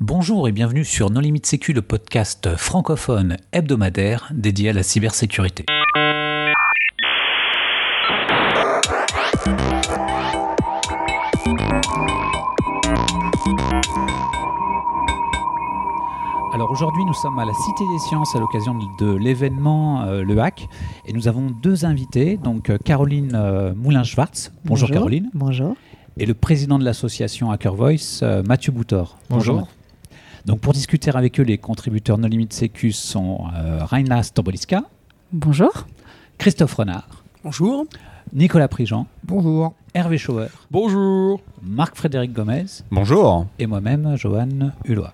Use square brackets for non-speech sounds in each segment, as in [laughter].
Bonjour et bienvenue sur Non Limite Sécu, le podcast francophone hebdomadaire dédié à la cybersécurité. Alors aujourd'hui, nous sommes à la Cité des Sciences à l'occasion de l'événement euh, Le Hack et nous avons deux invités, donc euh, Caroline euh, Moulin-Schwartz. Bonjour, Caroline. Bonjour. Et le président de l'association Hacker Voice, Mathieu Boutor. Bonjour. Donc pour discuter avec eux, les contributeurs No Limit Sécu sont Raina Stoboliska. Bonjour. Christophe Renard. Bonjour. Nicolas Prigent. Bonjour. Hervé Schauer. Bonjour. Marc-Frédéric Gomez. Bonjour. Et moi-même, Johan Hulot.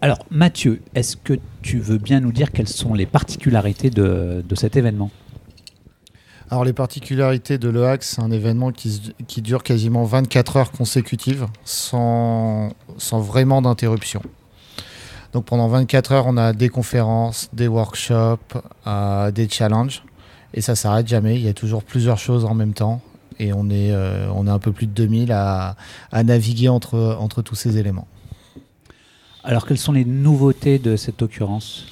Alors, Mathieu, est-ce que tu veux bien nous dire quelles sont les particularités de, cet événement? Alors les particularités de l'EHAC, c'est un événement qui, qui, dure quasiment 24 heures consécutives sans, sans vraiment d'interruption. Donc pendant 24 heures, on a des conférences, des workshops, euh, des challenges. Et ça s'arrête jamais. Il y a toujours plusieurs choses en même temps. Et on est, euh, on est un peu plus de 2000 à, à naviguer entre, entre tous ces éléments. Alors, quelles sont les nouveautés de cette occurrence?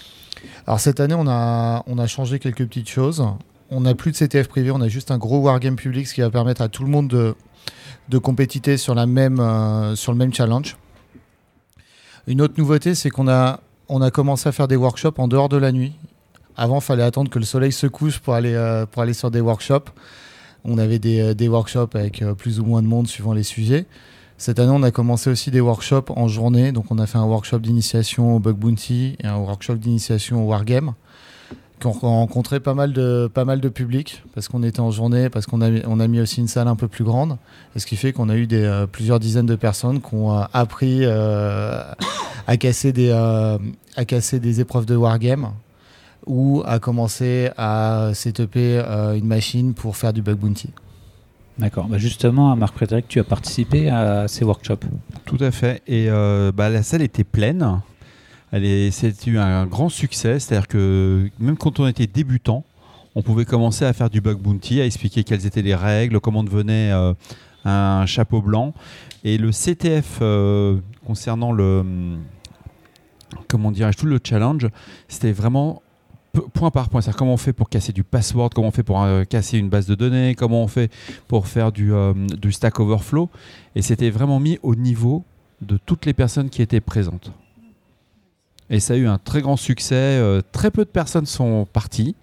Alors, cette année, on a, on a changé quelques petites choses. On n'a plus de CTF privé, on a juste un gros wargame public, ce qui va permettre à tout le monde de, compétiter euh, sur le même challenge. Une autre nouveauté, c'est qu'on a, commencé à faire des workshops en dehors de la nuit. Avant, il fallait attendre que le soleil se couche pour aller, euh, sur des workshops. On avait des, euh, des workshops avec plus ou moins de monde suivant les sujets. Cette année, on a commencé aussi des workshops en journée. Donc, on a fait un workshop d'initiation au Bug Bounty et un workshop d'initiation au Wargame qui ont rencontré pas mal de, pas mal de public parce qu'on était en journée, parce qu'on a, on a mis aussi une salle un peu plus grande. Et ce qui fait qu'on a eu des, euh, plusieurs dizaines de personnes qui ont euh, appris euh, à, casser des, à casser des épreuves de Wargame ou à commencer à setuper une machine pour faire du Bug Bounty. D'accord. Bah justement, Marc-Frédéric, tu as participé à ces workshops? Tout à fait. Et euh, bah, la salle était pleine. C'est eu un grand succès. C'est-à-dire que même quand on était débutant, on pouvait commencer à faire du bug bounty, à expliquer quelles étaient les règles, comment devenait euh, un chapeau blanc. Et le CTF euh, concernant le comment dirais-je tout le challenge, c'était vraiment point par point. C'est-à-dire comment on fait pour casser du password, comment on fait pour euh, casser une base de données, comment on fait pour faire du Stack Overflow. Et c'était vraiment mis au niveau de toutes les personnes qui étaient présentes. Et ça a eu un très grand succès. Euh, très peu de personnes sont parties.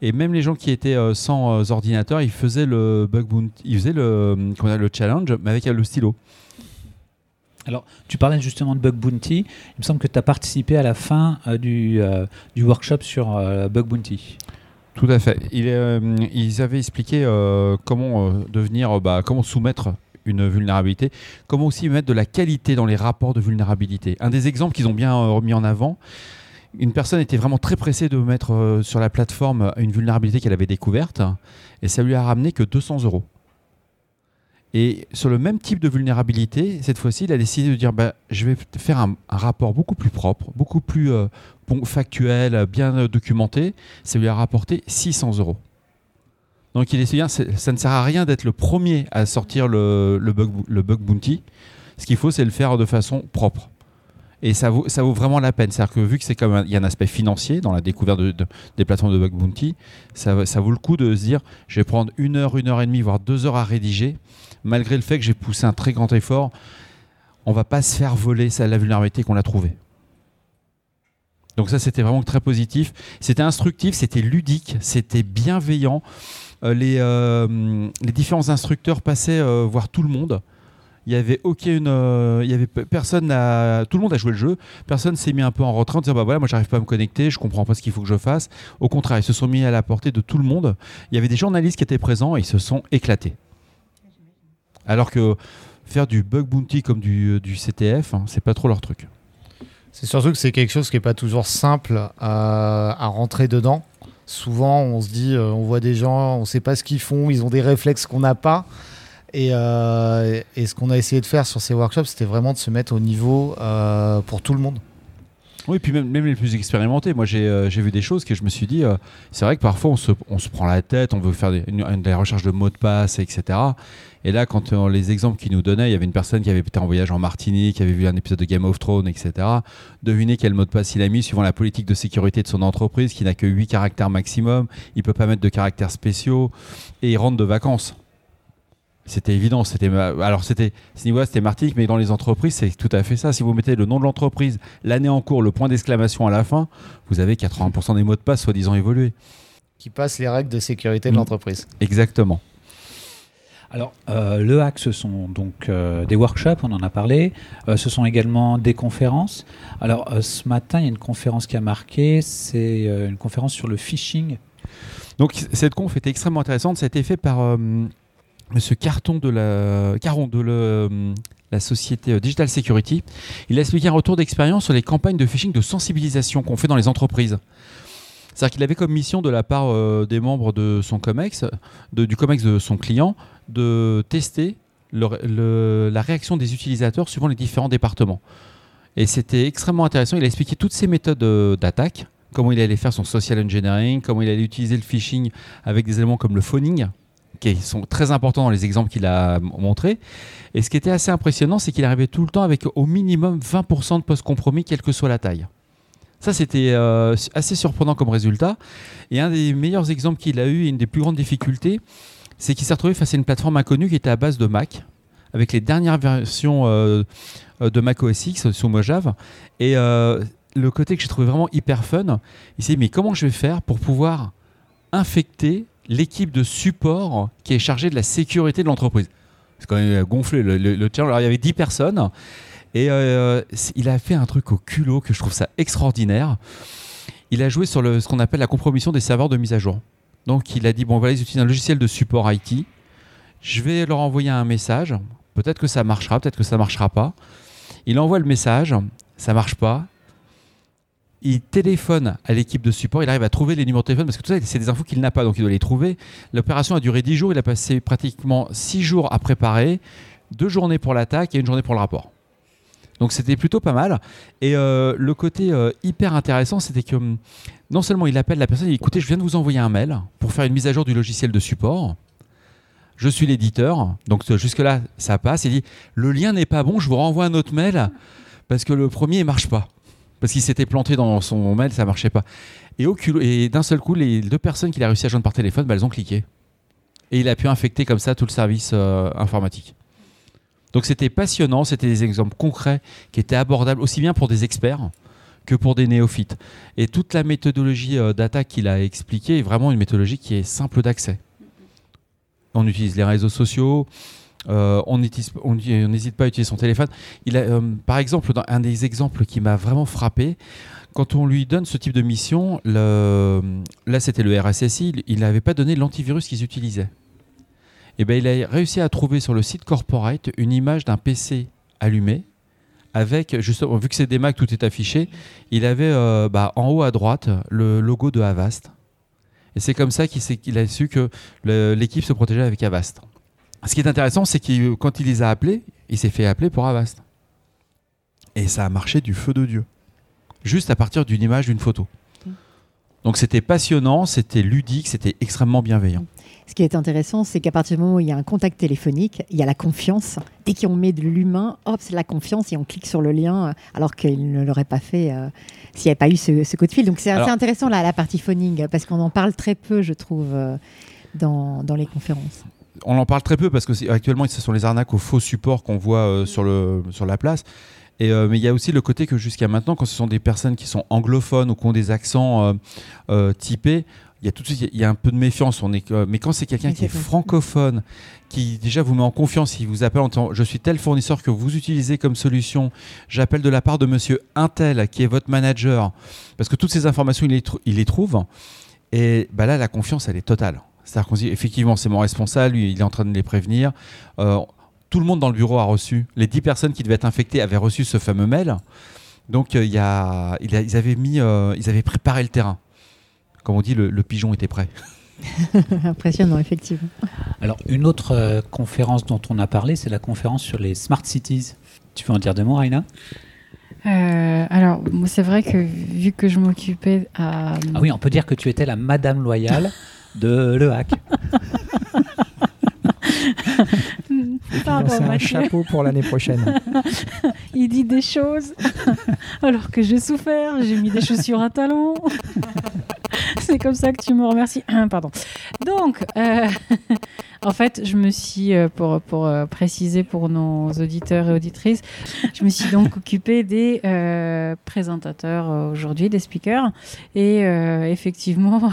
Et même les gens qui étaient sans ordinateur, ils faisaient le bug bounty, ils faisaient le, le challenge, mais avec le stylo. Alors, tu parlais justement de Bug Bounty. Il me semble que tu as participé à la fin euh, du, euh, du, workshop sur euh, Bug Bounty. Tout à fait. Il, ils avaient expliqué comment devenir, bah, comment soumettre une vulnérabilité, comment aussi mettre de la qualité dans les rapports de vulnérabilité. Un des exemples qu'ils ont bien remis en avant, une personne était vraiment très pressée de mettre sur la plateforme une vulnérabilité qu'elle avait découverte, et ça lui a ramené que 200 euros. Et sur le même type de vulnérabilité, cette fois-ci, il a décidé de dire bah, je vais faire un, rapport beaucoup plus propre, beaucoup plus euh, factuel, bien euh, documenté. Ça lui a rapporté 600 euros. Donc il est bien, ça ne sert à rien d'être le premier à sortir le, bug, bounty. Ce qu'il faut, c'est le faire de façon propre. Et ça vaut, ça vraiment la peine. C'est-à-dire que vu que c'est comme il y a un aspect financier dans la découverte des plateformes de bug bounty, ça, ça vaut le coup de se dire je vais prendre une heure, une heure et demie, voire deux heures à rédiger malgré le fait que j'ai poussé un très grand effort, on va pas se faire voler la vulnérabilité qu'on a trouvée. Donc ça, c'était vraiment très positif. C'était instructif, c'était ludique, c'était bienveillant. Euh, les, euh, les, différents instructeurs passaient euh, voir tout le monde. Il y avait aucune, il y avait personne tout le monde a joué le jeu. Personne s'est mis un peu en retrait en disant bah voilà moi j'arrive pas à me connecter, je comprends pas ce qu'il faut que je fasse. Au contraire, ils se sont mis à la portée de tout le monde. Il y avait des journalistes qui étaient présents et ils se sont éclatés. Alors que faire du bug bounty comme du, du CTF, hein, c'est pas trop leur truc. C'est surtout que c'est quelque chose qui n'est pas toujours simple à, rentrer dedans. Souvent, on se dit, euh, on voit des gens, on ne sait pas ce qu'ils font, ils ont des réflexes qu'on n'a pas. Euh, et, ce qu'on a essayé de faire sur ces workshops, c'était vraiment de se mettre au niveau euh, pour tout le monde. Oui, puis même, les plus expérimentés. Moi, j'ai euh, j'ai vu des choses que je me suis dit, euh, c'est vrai que parfois on se, prend la tête, on veut faire des, recherches de mots de passe, etc. Et là, quand euh, les exemples qu'il nous donnait, il y avait une personne qui avait été en voyage en Martinique, qui avait vu un épisode de Game of Thrones, etc. Devinez quel mot de passe il a mis suivant la politique de sécurité de son entreprise, qui n'a que 8 caractères maximum. Il peut pas mettre de caractères spéciaux. Et il rentre de vacances. C'était évident. C'était alors c'était ce niveau-là, c'était Martinique, mais dans les entreprises, c'est tout à fait ça. Si vous mettez le nom de l'entreprise, l'année en cours, le point d'exclamation à la fin, vous avez 80% des mots de passe soi-disant évolués. Qui passe les règles de sécurité de Mm. l'entreprise. Exactement. Alors, euh, le hack, ce sont donc euh, des workshops, on en a parlé. Euh, ce sont également des conférences. Alors, euh, ce matin, il y a une conférence qui a marqué. C'est euh, une conférence sur le phishing. Donc cette conf était extrêmement intéressante. Ça a été fait par Monsieur Carton de la Caron de la société euh, Digital Security. Il a expliqué un retour d'expérience sur les campagnes de phishing de sensibilisation qu'on fait dans les entreprises. C'est-à-dire qu'il avait comme mission de la part euh, des membres de son COMEX, du COMEX de son client, de tester la réaction des utilisateurs suivant les différents départements. Et c'était extrêmement intéressant. Il a expliqué toutes ces méthodes euh, d'attaque, comment il allait faire son social engineering, comment il allait utiliser le phishing avec des éléments comme le phoning, qui sont très importants dans les exemples qu'il a montrés. Et ce qui était assez impressionnant, c'est qu'il arrivait tout le temps avec au minimum 20% de post-compromis, quelle que soit la taille. Ça, c'était euh, assez surprenant comme résultat. Et un des meilleurs exemples qu'il a eu, et une des plus grandes difficultés, c'est qu'il s'est retrouvé face à une plateforme inconnue qui était à base de Mac, avec les dernières versions euh, euh, de Mac OS X sous Mojave. Et le côté que j'ai trouvé vraiment hyper fun, il s'est dit, mais comment je vais faire pour pouvoir infecter l'équipe de support qui est chargée de la sécurité de l'entreprise C'est quand même gonflé le, le. Alors, il y avait 10 personnes. Et euh, il a fait un truc au culot que je trouve ça extraordinaire. Il a joué sur le, ce qu'on appelle la compromission des serveurs de mise à jour. Donc il a dit, bon voilà, ils utilisent un logiciel de support IT. Je vais leur envoyer un message. Peut-être que ça marchera, peut-être que ça marchera pas. Il envoie le message, ça marche pas. Il téléphone à l'équipe de support, il arrive à trouver les numéros de téléphone parce que tout ça, c'est des infos qu'il n'a pas, donc il doit les trouver. L'opération a duré 10 jours, il a passé pratiquement 6 jours à préparer, deux journées pour l'attaque et une journée pour le rapport. Donc c'était plutôt pas mal. Et euh, le côté euh, hyper intéressant, c'était que hum, non seulement il appelle la personne, il dit écoutez, je viens de vous envoyer un mail pour faire une mise à jour du logiciel de support. Je suis l'éditeur, donc jusque-là, ça passe. Il dit le lien n'est pas bon, je vous renvoie un autre mail parce que le premier ne marche pas. Parce qu'il s'était planté dans son mail, ça marchait pas. Et, d'un seul coup, les deux personnes qu'il a réussi à joindre par téléphone, bah, elles ont cliqué. Et il a pu infecter comme ça tout le service euh, informatique. Donc c'était passionnant, c'était des exemples concrets qui étaient abordables aussi bien pour des experts que pour des néophytes. Et toute la méthodologie euh, d'attaque qu'il a expliquée est vraiment une méthodologie qui est simple d'accès. On utilise les réseaux sociaux, euh, on n'hésite pas à utiliser son téléphone. Il euh, par exemple, un des exemples qui m'a vraiment frappé, quand on lui donne ce type de mission, là c'était le RSSI, il n'avait pas donné l'antivirus qu'ils utilisaient. Et ben, il a réussi à trouver sur le site corporate une image d'un PC allumé avec, justement, vu que c'est des Mac, tout est affiché, il avait euh, bah, en haut à droite le logo de Avast. Et c'est comme ça qu'il a su que l'équipe se protégeait avec Avast. Ce qui est intéressant, c'est que quand il les a appelés, il s'est fait appeler pour Avast. Et ça a marché du feu de Dieu. Juste à partir d'une image, d'une photo. Donc c'était passionnant, c'était ludique, c'était extrêmement bienveillant. Ce qui est intéressant, c'est qu'à partir du moment où il y a un contact téléphonique, il y a la confiance. Dès qu'on met de l'humain, hop, c'est la confiance et on clique sur le lien, euh, alors qu'il ne l'aurait pas fait euh, s'il n'y avait pas eu ce, ce coup de fil. Donc c'est assez intéressant là, la partie phoning, parce qu'on en parle très peu, je trouve, euh, dans, dans les conférences. On en parle très peu parce que actuellement ce sont les arnaques aux faux supports qu'on voit euh, sur, le, sur la place. Et, euh, mais il y a aussi le côté que jusqu'à maintenant, quand ce sont des personnes qui sont anglophones ou qui ont des accents euh, typés, il y a tout de suite il y a un peu de méfiance. On est, que- mais quand c'est quelqu'un qui est francophone, qui déjà vous met en confiance, il vous appelle en disant je suis tel fournisseur que vous utilisez comme solution, j'appelle de la part de monsieur Intel qui est votre manager, parce que toutes ces informations il les, trou- il les trouve. Et bah là, la confiance, elle est totale. C'est-à-dire qu'on se dit, effectivement, c'est mon responsable, lui, il est en train de les prévenir. Euh, tout le monde dans le bureau a reçu. Les 10 personnes qui devaient être infectées avaient reçu ce fameux mail. Donc, euh, il y a, il a- ils, avaient mis, euh, ils avaient préparé le terrain. Comme on dit, le, le pigeon était prêt. [laughs] Impressionnant, effectivement. Alors, une autre euh, conférence dont on a parlé, c'est la conférence sur les smart cities. Tu veux en dire deux mots, Raina Euh, alors, moi, c'est vrai que vu que je m'occupais à. Ah oui, on peut dire que tu étais la Madame Loyale [laughs] de Le Hack. [laughs] Pardon, C'est un chapeau pour l'année prochaine. [laughs] Il dit des choses [laughs] alors que j'ai souffert, j'ai mis des chaussures à talons. C'est comme ça que tu me remercies. [clears throat] Pardon. Donc, euh, en fait, je me suis, euh, pour, pour euh, préciser pour nos auditeurs et auditrices, je me suis donc occupée des euh, présentateurs aujourd'hui, des speakers. Et euh, effectivement,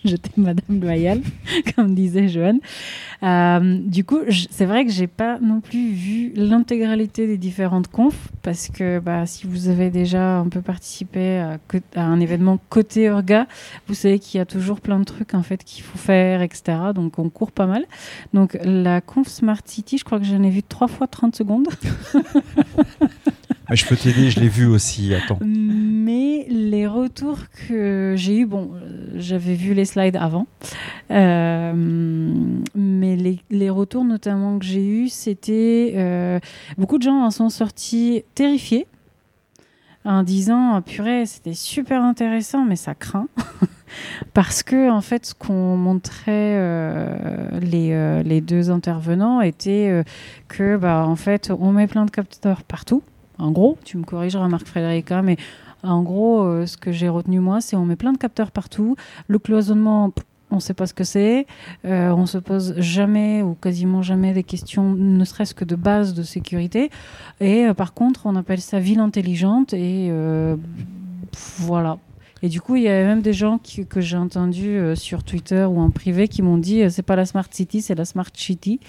[laughs] j'étais Madame Loyal, [laughs] comme disait Joanne. Euh, du coup, c'est vrai que j'ai pas non plus vu l'intégralité des différentes confs parce que bah, si vous avez déjà un peu participé à, co- à un événement côté orga, vous savez qu'il y a toujours plein de trucs en fait qu'il faut faire, etc. Donc on court pas mal. Donc la conf Smart City, je crois que j'en ai vu trois fois 30 secondes. [laughs] Je peux t'aider, je l'ai vu aussi. Attends. Mais les retours que j'ai eu, bon, euh, j'avais vu les slides avant, euh, mais les, retours notamment que j'ai eu, c'était euh, beaucoup de gens en sont sortis terrifiés en disant Ah, purée, c'était super intéressant, mais ça craint. [laughs] Parce que en fait, ce qu'on montrait les, les deux intervenants était euh, que bah en fait, on met plein de capteurs partout. En gros, tu me corrigeras, Marc Frédérica, mais en gros, euh, ce que j'ai retenu moi, c'est on met plein de capteurs partout. Le cloisonnement, on ne sait pas ce que c'est. Euh, on se pose jamais ou quasiment jamais des questions, ne serait-ce que de base de sécurité. Et euh, par contre, on appelle ça ville intelligente et euh, voilà. Et du coup, il y avait même des gens que j'ai entendus sur Twitter ou en privé qui m'ont dit euh, c'est pas la Smart City, c'est la Smart City.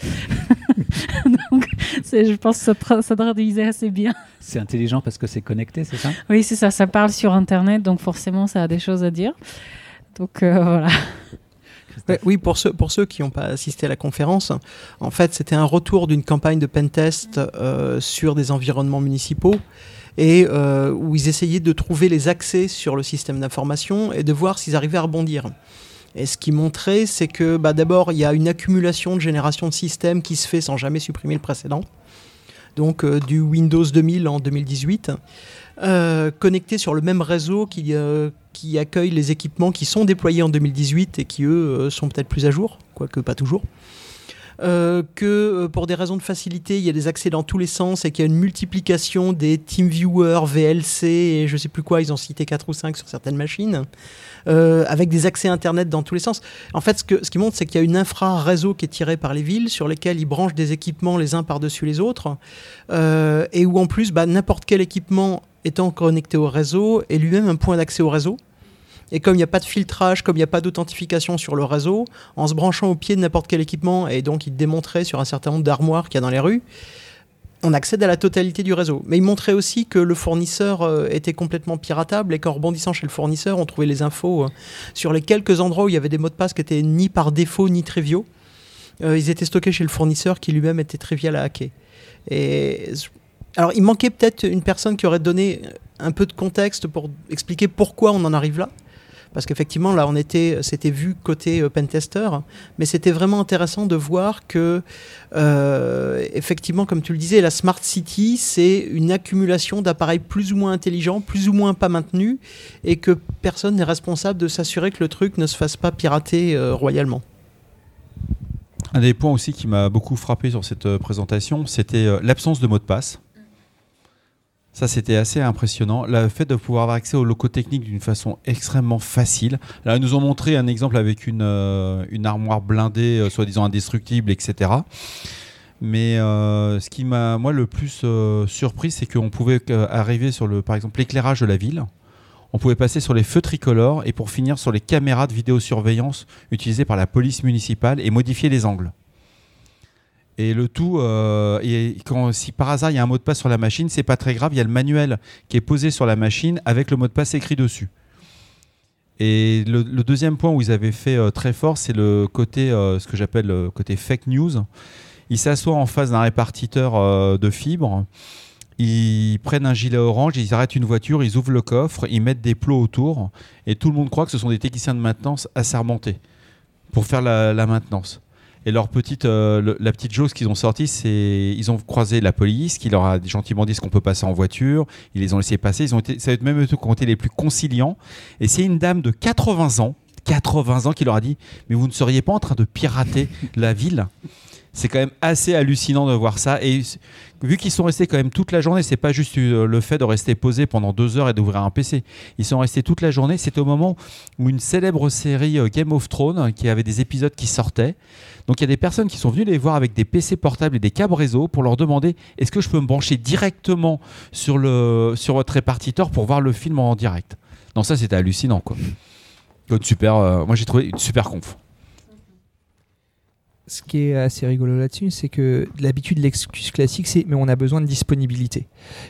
[laughs] Donc, [laughs] je pense que ça, ça traduisait assez bien. C'est intelligent parce que c'est connecté, c'est ça? Oui, c'est ça, ça parle sur Internet, donc forcément, ça a des choses à dire. Donc euh, voilà. Ouais, oui, pour ceux, pour ceux qui n'ont pas assisté à la conférence, en fait, c'était un retour d'une campagne de pentest euh, sur des environnements municipaux et euh, où ils essayaient de trouver les accès sur le système d'information et de voir s'ils arrivaient à rebondir. Et ce qui montrait, c'est que bah, d'abord, il y a une accumulation de génération de systèmes qui se fait sans jamais supprimer le précédent. Donc euh, du Windows 2000 en 2018, euh, connecté sur le même réseau qui, euh, qui accueille les équipements qui sont déployés en 2018 et qui, eux, sont peut-être plus à jour, quoique pas toujours. Euh, que euh, pour des raisons de facilité, il y a des accès dans tous les sens et qu'il y a une multiplication des TeamViewer, VLC et je sais plus quoi, ils ont cité 4 ou 5 sur certaines machines, euh, avec des accès Internet dans tous les sens. En fait, ce, que, ce qui montre, c'est qu'il y a une infra-réseau qui est tirée par les villes, sur lesquelles ils branchent des équipements les uns par-dessus les autres, et où en plus, bah, n'importe quel équipement étant connecté au réseau est lui-même un point d'accès au réseau. Et comme il n'y a pas de filtrage, comme il n'y a pas d'authentification sur le réseau, en se branchant au pied de n'importe quel équipement, et donc il démontrait sur un certain nombre d'armoires qu'il y a dans les rues, on accède à la totalité du réseau. Mais il montrait aussi que le fournisseur euh, était complètement piratable et qu'en rebondissant chez le fournisseur, on trouvait les infos euh, sur les quelques endroits où il y avait des mots de passe qui étaient ni par défaut ni triviaux. Euh, ils étaient stockés chez le fournisseur qui lui-même était trivial à hacker. Et alors, il manquait peut-être une personne qui aurait donné un peu de contexte pour expliquer pourquoi on en arrive là. Parce qu'effectivement, là, on était, c'était vu côté euh, pentester, mais c'était vraiment intéressant de voir que, euh, effectivement, comme tu le disais, la smart city, c'est une accumulation d'appareils plus ou moins intelligents, plus ou moins pas maintenus, et que personne n'est responsable de s'assurer que le truc ne se fasse pas pirater euh, royalement. Un des points aussi qui m'a beaucoup frappé sur cette présentation, c'était l'absence de mot de passe. Ça, c'était assez impressionnant. Le fait de pouvoir avoir accès aux locaux techniques d'une façon extrêmement facile. Là, ils nous ont montré un exemple avec une, euh, armoire blindée, euh, soi-disant indestructible, etc. Mais euh, ce qui m'a, moi, le plus surpris, c'est qu'on pouvait arriver sur, le, par exemple, l'éclairage de la ville. On pouvait passer sur les feux tricolores et pour finir sur les caméras de vidéosurveillance utilisées par la police municipale et modifier les angles. Et le tout, euh, si par hasard il y a un mot de passe sur la machine, c'est pas très grave, il y a le manuel qui est posé sur la machine avec le mot de passe écrit dessus. Et le, deuxième point où ils avaient fait euh, très fort, c'est le côté, euh, ce que j'appelle le côté fake news. Ils s'assoient en face d'un répartiteur de fibres, ils prennent un gilet orange, ils arrêtent une voiture, ils ouvrent le coffre, ils mettent des plots autour, et tout le monde croit que ce sont des techniciens de maintenance assermentés pour faire la maintenance. Et leur petite, euh, la petite chose qu'ils ont sortie, c'est ils ont croisé la police qui leur a gentiment dit ce qu'on peut passer en voiture. Ils les ont laissés passer. Ils ont été, ça a même été les plus conciliants. Et c'est une dame de 80 ans, 80 ans, qui leur a dit Mais vous ne seriez pas en train de pirater la ville? C'est quand même assez hallucinant de voir ça. Et vu qu'ils sont restés quand même toute la journée, c'est pas juste euh, le fait de rester posé pendant deux heures et d'ouvrir un PC. Ils sont restés toute la journée. C'était au moment où une célèbre série euh, Game of Thrones, qui avait des épisodes qui sortaient. Donc il y a des personnes qui sont venues les voir avec des PC portables et des câbles réseau pour leur demander est-ce que je peux me brancher directement sur, le, sur votre répartiteur pour voir le film en direct? Non, ça c'était hallucinant quoi. super, euh, moi j'ai trouvé une super conf ce qui est assez rigolo là-dessus, c'est que l'habitude, l'excuse classique, c'est mais on a besoin de disponibilité.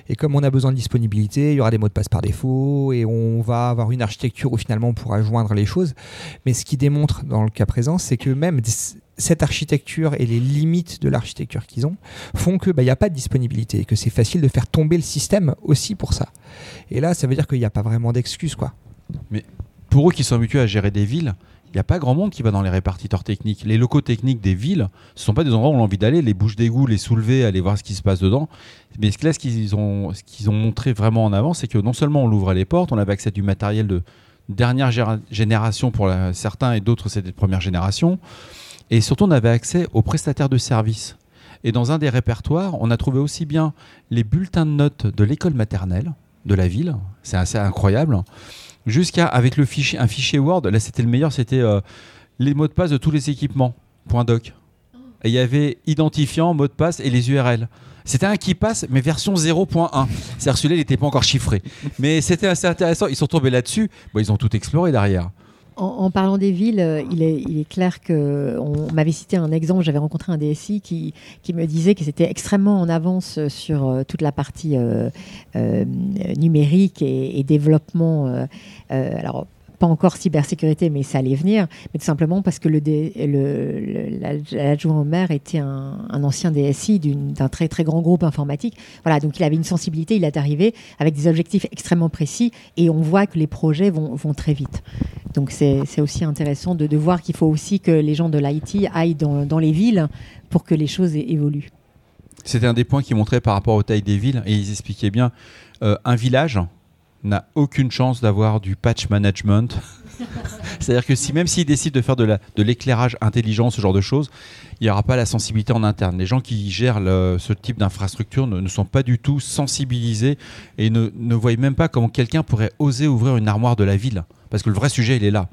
Et comme on a besoin de disponibilité, il y aura des mots de passe par défaut et on va avoir une architecture où finalement on pourra joindre les choses. Mais ce qui démontre dans le cas présent, c'est que même cette architecture et les limites de l'architecture qu'ils ont font que bah, il n'y a pas de disponibilité et que c'est facile de faire tomber le système aussi pour ça. Et là, ça veut dire qu'il n'y a pas vraiment d'excuse. Mais pour eux qui sont habitués à gérer des villes, il n'y a pas grand monde qui va dans les répartiteurs techniques. Les locaux techniques des villes, ce ne sont pas des endroits où on a envie d'aller, les bouches d'égout, les soulever, aller voir ce qui se passe dedans. Mais là, ce qu'ils ont, ce ont montré vraiment en avant, c'est que non seulement on l'ouvrait les portes, on avait accès à du matériel de dernière génération pour certains et d'autres c'était de première génération, et surtout on avait accès aux prestataires de services. Et dans un des répertoires, on a trouvé aussi bien les bulletins de notes de l'école maternelle de la ville, c'est assez incroyable, jusqu'à avec le un fichier Word. Là, c'était le meilleur, c'était euh, les mots de passe de tous les équipements. .doc. Et il y avait identifiant, mot de passe et les URL. C'était un qui passe, mais version 0.1. C'est-à-dire celui-là, il n'était pas encore chiffré. Mais c'était assez intéressant. Ils sont tombés là-dessus. Ils ont tout exploré derrière. En, parlant des villes, euh, il est, clair que on m'avait cité un exemple. J'avais rencontré un DSI qui, me disait que c'était extrêmement en avance sur euh, toute la partie euh, numérique et, et développement. alors pas encore cybersécurité, mais ça allait venir, mais tout simplement parce que l'adjoint au maire était un, ancien DSI d'un très très grand groupe informatique. Voilà, donc il avait une sensibilité, il est arrivé avec des objectifs extrêmement précis et on voit que les projets vont, vont très vite. Donc c'est aussi intéressant de, de voir qu'il faut aussi que les gens de l'IT aillent dans, dans les villes pour que les choses évoluent. C'était un des points qui montrait par rapport aux tailles des villes et ils expliquaient bien euh, un village n'a aucune chance d'avoir du patch management. [laughs] C'est-à-dire que si même s'ils décident de faire de l'éclairage de intelligent, ce genre de choses, il n'y aura pas la sensibilité en interne. Les gens qui gèrent ce type d'infrastructure ne, sont pas du tout sensibilisés et ne, ne voient même pas comment quelqu'un pourrait oser ouvrir une armoire de la ville. Parce que le vrai sujet, il est là.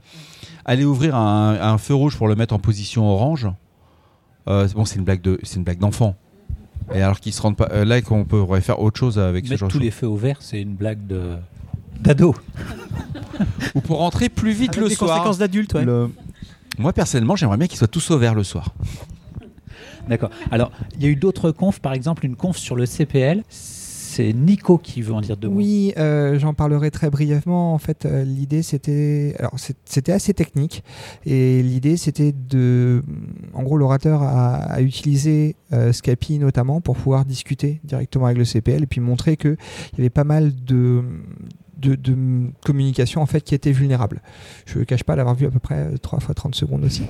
Aller ouvrir un, feu rouge pour le mettre en position orange, euh, bon, c'est une blague de, c'est une blague d'enfant. Et alors qu'ils se rendent pas euh, là qu'on pourrait faire autre chose avec ce genre tous les feux au vert, c'est une blague de d'ado. [laughs] Ou pour rentrer plus vite Avec le des soir. conséquences d'adulte, ouais. Moi personnellement, j'aimerais bien qu'ils soient tous au vert le soir. D'accord. Alors, il y a eu d'autres confs, par exemple une conf sur le CPL c'est Nico qui veut en dire deux mots. Oui, euh, j'en parlerai très brièvement. En fait, euh, l'idée c'était, alors c'était assez technique et l'idée c'était de, en gros, l'orateur a, utilisé euh, Scapi notamment pour pouvoir discuter directement avec le CPL et puis montrer que il y avait pas mal de de, communication en fait qui était vulnérable. Je ne cache pas l'avoir vu à peu près 3 fois 30 secondes aussi.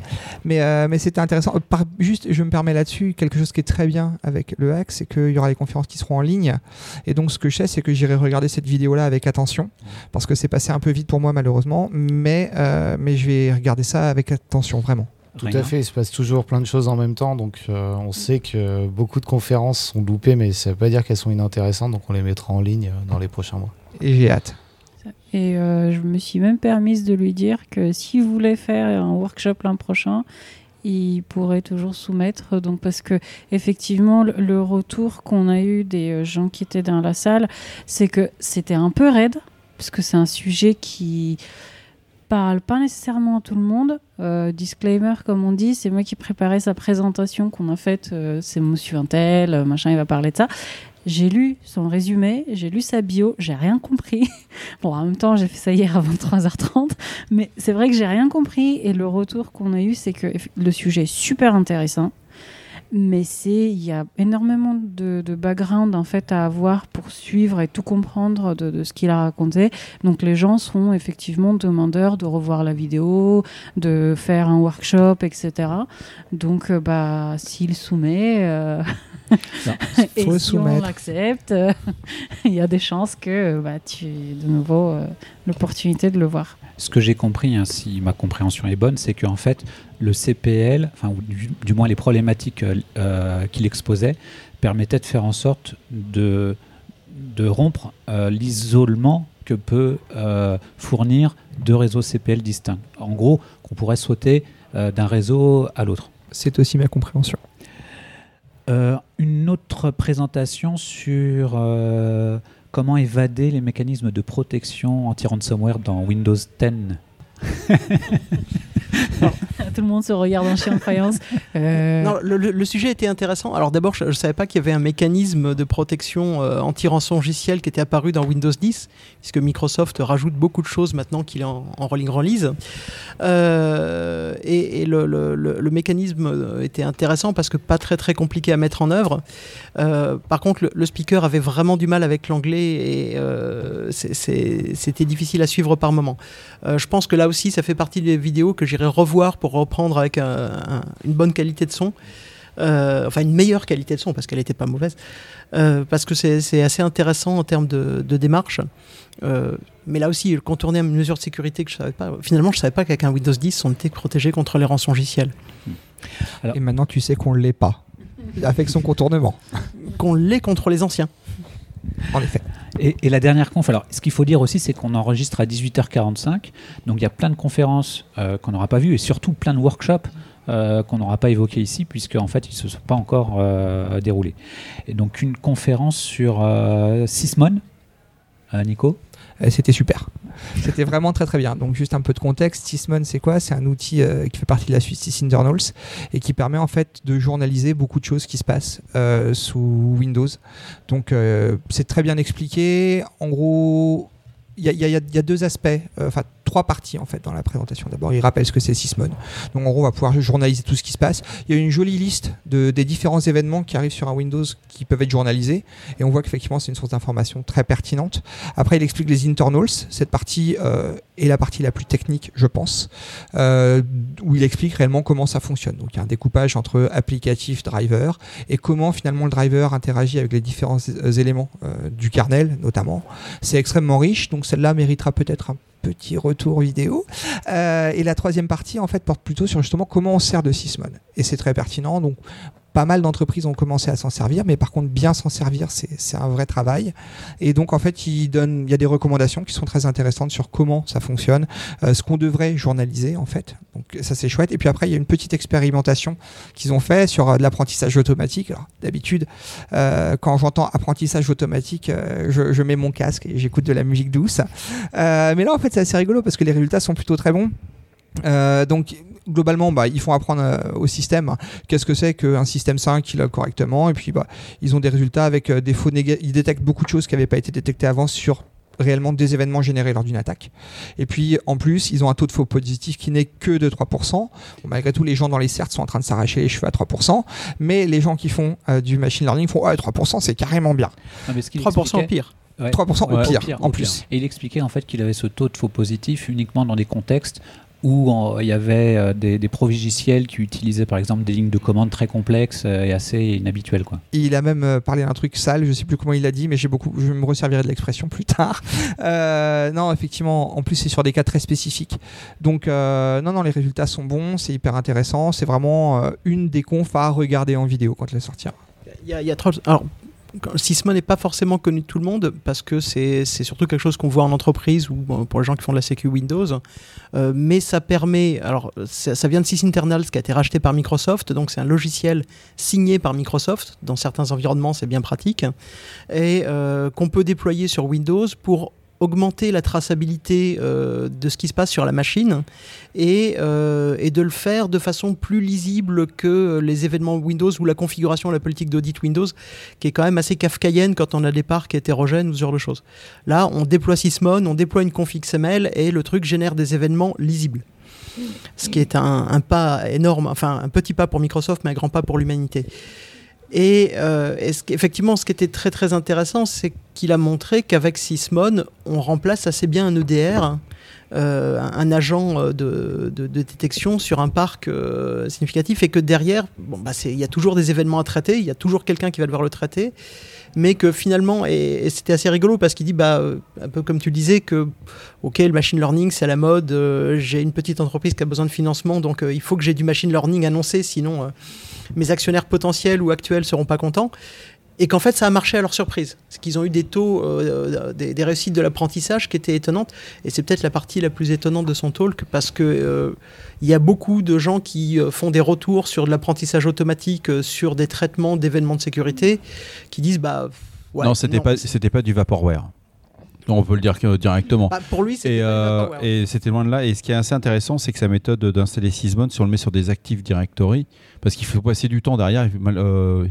Mais, euh, mais c'était intéressant. Par, juste, je me permets là-dessus, quelque chose qui est très bien avec le hack, c'est qu'il y aura des conférences qui seront en ligne. Et donc ce que je sais, c'est que j'irai regarder cette vidéo-là avec attention, parce que c'est passé un peu vite pour moi malheureusement, mais, euh, mais je vais regarder ça avec attention, vraiment. Tout à fait, il se passe toujours plein de choses en même temps, donc euh, on sait que beaucoup de conférences sont loupées, mais ça ne veut pas dire qu'elles sont inintéressantes, donc on les mettra en ligne dans les prochains mois et j'ai hâte. Et euh, je me suis même permise de lui dire que s'il voulait faire un workshop l'an prochain, il pourrait toujours soumettre. Donc parce que effectivement, le, retour qu'on a eu des euh, gens qui étaient dans la salle, c'est que c'était un peu raide, parce que c'est un sujet qui parle pas nécessairement à tout le monde. Euh, disclaimer, comme on dit, c'est moi qui préparais sa présentation qu'on a faite. c'est Monsieur Intel, machin, il va parler de ça. J'ai lu son résumé, j'ai lu sa bio, j'ai rien compris. [laughs] bon, en même temps, j'ai fait ça hier à 23h30, mais c'est vrai que j'ai rien compris. Et le retour qu'on a eu, c'est que le sujet est super intéressant. Mais c'est il y a énormément de, background en fait à avoir pour suivre et tout comprendre de, ce qu'il a raconté. Donc les gens seront effectivement demandeurs de revoir la vidéo, de faire un workshop, etc. Donc euh, bah s'il soumet. Euh, [laughs] et si on l'accepte, [laughs] il y a des chances que bah, tu de nouveau euh, l'opportunité de le voir ce que j'ai compris, hein, si ma compréhension est bonne, c'est qu'en fait, le CPL, enfin, du, moins les problématiques euh, euh, qu'il exposait, permettaient de faire en sorte de, de rompre euh, l'isolement que peut fournir deux réseaux CPL distincts. En gros, qu'on pourrait sauter d'un réseau à l'autre. C'est aussi ma compréhension. une autre présentation sur comment évader les mécanismes de protection anti-ransomware dans Windows 10 [laughs] Tout le monde se regarde en chien de faïence. [laughs] Euh, non, le, sujet était intéressant. Alors d'abord, je ne savais pas qu'il y avait un mécanisme de protection euh, anti-rançon logiciel qui était apparu dans Windows 10, puisque Microsoft rajoute beaucoup de choses maintenant qu'il est en, rolling release. Euh, et, le, mécanisme était intéressant parce que pas très très compliqué à mettre en œuvre. par contre, le, speaker avait vraiment du mal avec l'anglais et c'était difficile à suivre par moment. je pense que là aussi, ça fait partie des vidéos que j'irai revoir pour reprendre avec une bonne qualité de son. Euh, enfin une meilleure qualité de son parce qu'elle n'était pas mauvaise, euh, parce que c'est assez intéressant en termes de, démarche. Euh, mais là aussi, contourner une mesure de sécurité que je savais pas. Finalement, je savais pas qu'avec un Windows 10, on était protégé contre les rançons logicielles. Et maintenant, tu sais qu'on ne l'est pas, avec son contournement. qu'on l'est contre les anciens. En effet. Et, la dernière conf, alors ce qu'il faut dire aussi, c'est qu'on enregistre à 18h45, donc il y a plein de conférences euh, qu'on n'aura pas vues et surtout plein de workshops euh, qu'on n'aura pas évoqués ici, puisque en fait ils ne se sont pas encore euh, déroulés. Et donc une conférence sur Sysmon, Nico? C'était super. C'était vraiment très très bien. Donc juste un peu de contexte, Sysmon c'est quoi? C'est un outil euh, qui fait partie de la suite Sysinternals et qui permet en fait de journaliser beaucoup de choses qui se passent euh, sous Windows. Donc euh, c'est très bien expliqué. En gros, il y, a deux aspects, trois parties en fait dans la présentation. D'abord, il rappelle ce que c'est Sysmon. Donc en gros, on va pouvoir journaliser tout ce qui se passe. Il y a une jolie liste de, des différents événements qui arrivent sur un Windows qui peuvent être journalisés et on voit qu'effectivement c'est une source d'information très pertinente. Après, il explique les internals. Cette partie euh, est la partie la plus technique, je pense, euh, où il explique réellement comment ça fonctionne. Donc il y a un découpage entre applicatif, driver et comment finalement le driver interagit avec les différents euh, éléments du kernel notamment. C'est extrêmement riche, donc celle-là méritera peut-être un petit retour vidéo. Euh, et la troisième partie, en fait, porte plutôt sur justement comment on sert de Sysmon. Et c'est très pertinent. Donc, pas mal d'entreprises ont commencé à s'en servir, mais par contre, bien s'en servir, c'est un vrai travail. Et donc, en fait, il, il y a des recommandations qui sont très intéressantes sur comment ça fonctionne, euh, ce qu'on devrait journaliser, en fait. Donc, ça, c'est chouette. Et puis après, il y a une petite expérimentation qu'ils ont fait sur euh, l'apprentissage automatique. D'habitude, euh, quand j'entends apprentissage automatique, je, je, mets mon casque et j'écoute de la musique douce. mais là, en fait, c'est assez rigolo parce que les résultats sont plutôt très bons. Donc globalement, bah, ils font apprendre euh, au système qu'est-ce que c'est qu'un système 5 qui l'a correctement. Et puis, bah, ils ont des résultats avec euh, des faux négatifs. Ils détectent beaucoup de choses qui n'avaient pas été détectées avant sur réellement des événements générés lors d'une attaque. Et puis en plus, ils ont un taux de faux positif qui n'est que de 3%. malgré tout, les gens dans les certes sont en train de s'arracher les cheveux à 3%, mais les gens qui font euh, du machine learning font ouais, 3%, c'est carrément bien. 3% pire. 3% au pire, en plus. Et il expliquait en fait qu'il avait ce taux de faux positif uniquement dans des contextes où il y avait euh, des, des provigiciels qui utilisaient par exemple des lignes de commande très complexes euh, et assez inhabituelles. Quoi. Il a même euh, parlé d'un truc sale, je sais plus comment il l'a dit, mais j'ai beaucoup, je me resservirai de l'expression plus tard. [laughs] non, effectivement, en plus c'est sur des cas très spécifiques. Donc non, non, les résultats sont bons, c'est hyper intéressant, c'est vraiment une des confs à regarder en vidéo quand elle sortira. Il y a, il y a trop... Alors, Sysmon n'est pas forcément connu de tout le monde parce que c'est surtout quelque chose qu'on voit en entreprise ou pour les gens qui font de la sécu Windows. Euh, mais ça permet, alors ça, vient de SysInternals qui a été racheté par Microsoft, donc c'est un logiciel signé par Microsoft. Dans certains environnements, c'est bien pratique et euh, qu'on peut déployer sur Windows pour augmenter la traçabilité euh, de ce qui se passe sur la machine et, euh, et, de le faire de façon plus lisible que les événements Windows ou la configuration, la politique d'audit Windows, qui est quand même assez kafkaïenne quand on a des parcs hétérogènes ou ce genre de choses. Là, on déploie Sysmon, on déploie une config XML et le truc génère des événements lisibles. Ce qui est un, pas énorme, enfin un petit pas pour Microsoft, mais un grand pas pour l'humanité. Et, euh, effectivement, ce qui était très très intéressant, c'est qu'il a montré qu'avec Sysmon, on remplace assez bien un EDR euh, un agent euh, de, détection sur un parc euh, significatif et que derrière, bon, bah il y a toujours des événements à traiter, il y a toujours quelqu'un qui va devoir le traiter, mais que finalement, et, c'était assez rigolo parce qu'il dit, bah, un peu comme tu le disais, que ok, le machine learning c'est à la mode, j'ai une petite entreprise qui a besoin de financement, donc il faut que j'ai du machine learning annoncé, sinon mes actionnaires potentiels ou actuels seront pas contents et qu'en fait ça a marché à leur surprise. C'est qu'ils ont eu des taux, euh, des, réussites de l'apprentissage qui étaient étonnantes. Et c'est peut-être la partie la plus étonnante de son talk parce que euh, il y a beaucoup de gens qui euh, font des retours sur de l'apprentissage automatique, sur des traitements d'événements de sécurité, qui disent bah non, c'était pas c'était pas du vaporware. On peut le dire directement. Bah, pour lui, c'était et, c'était loin de là. Et ce qui est assez intéressant, c'est que sa méthode d'installer Sysmon, si on le met sur des Active Directory, parce qu'il faut passer du temps derrière. Euh,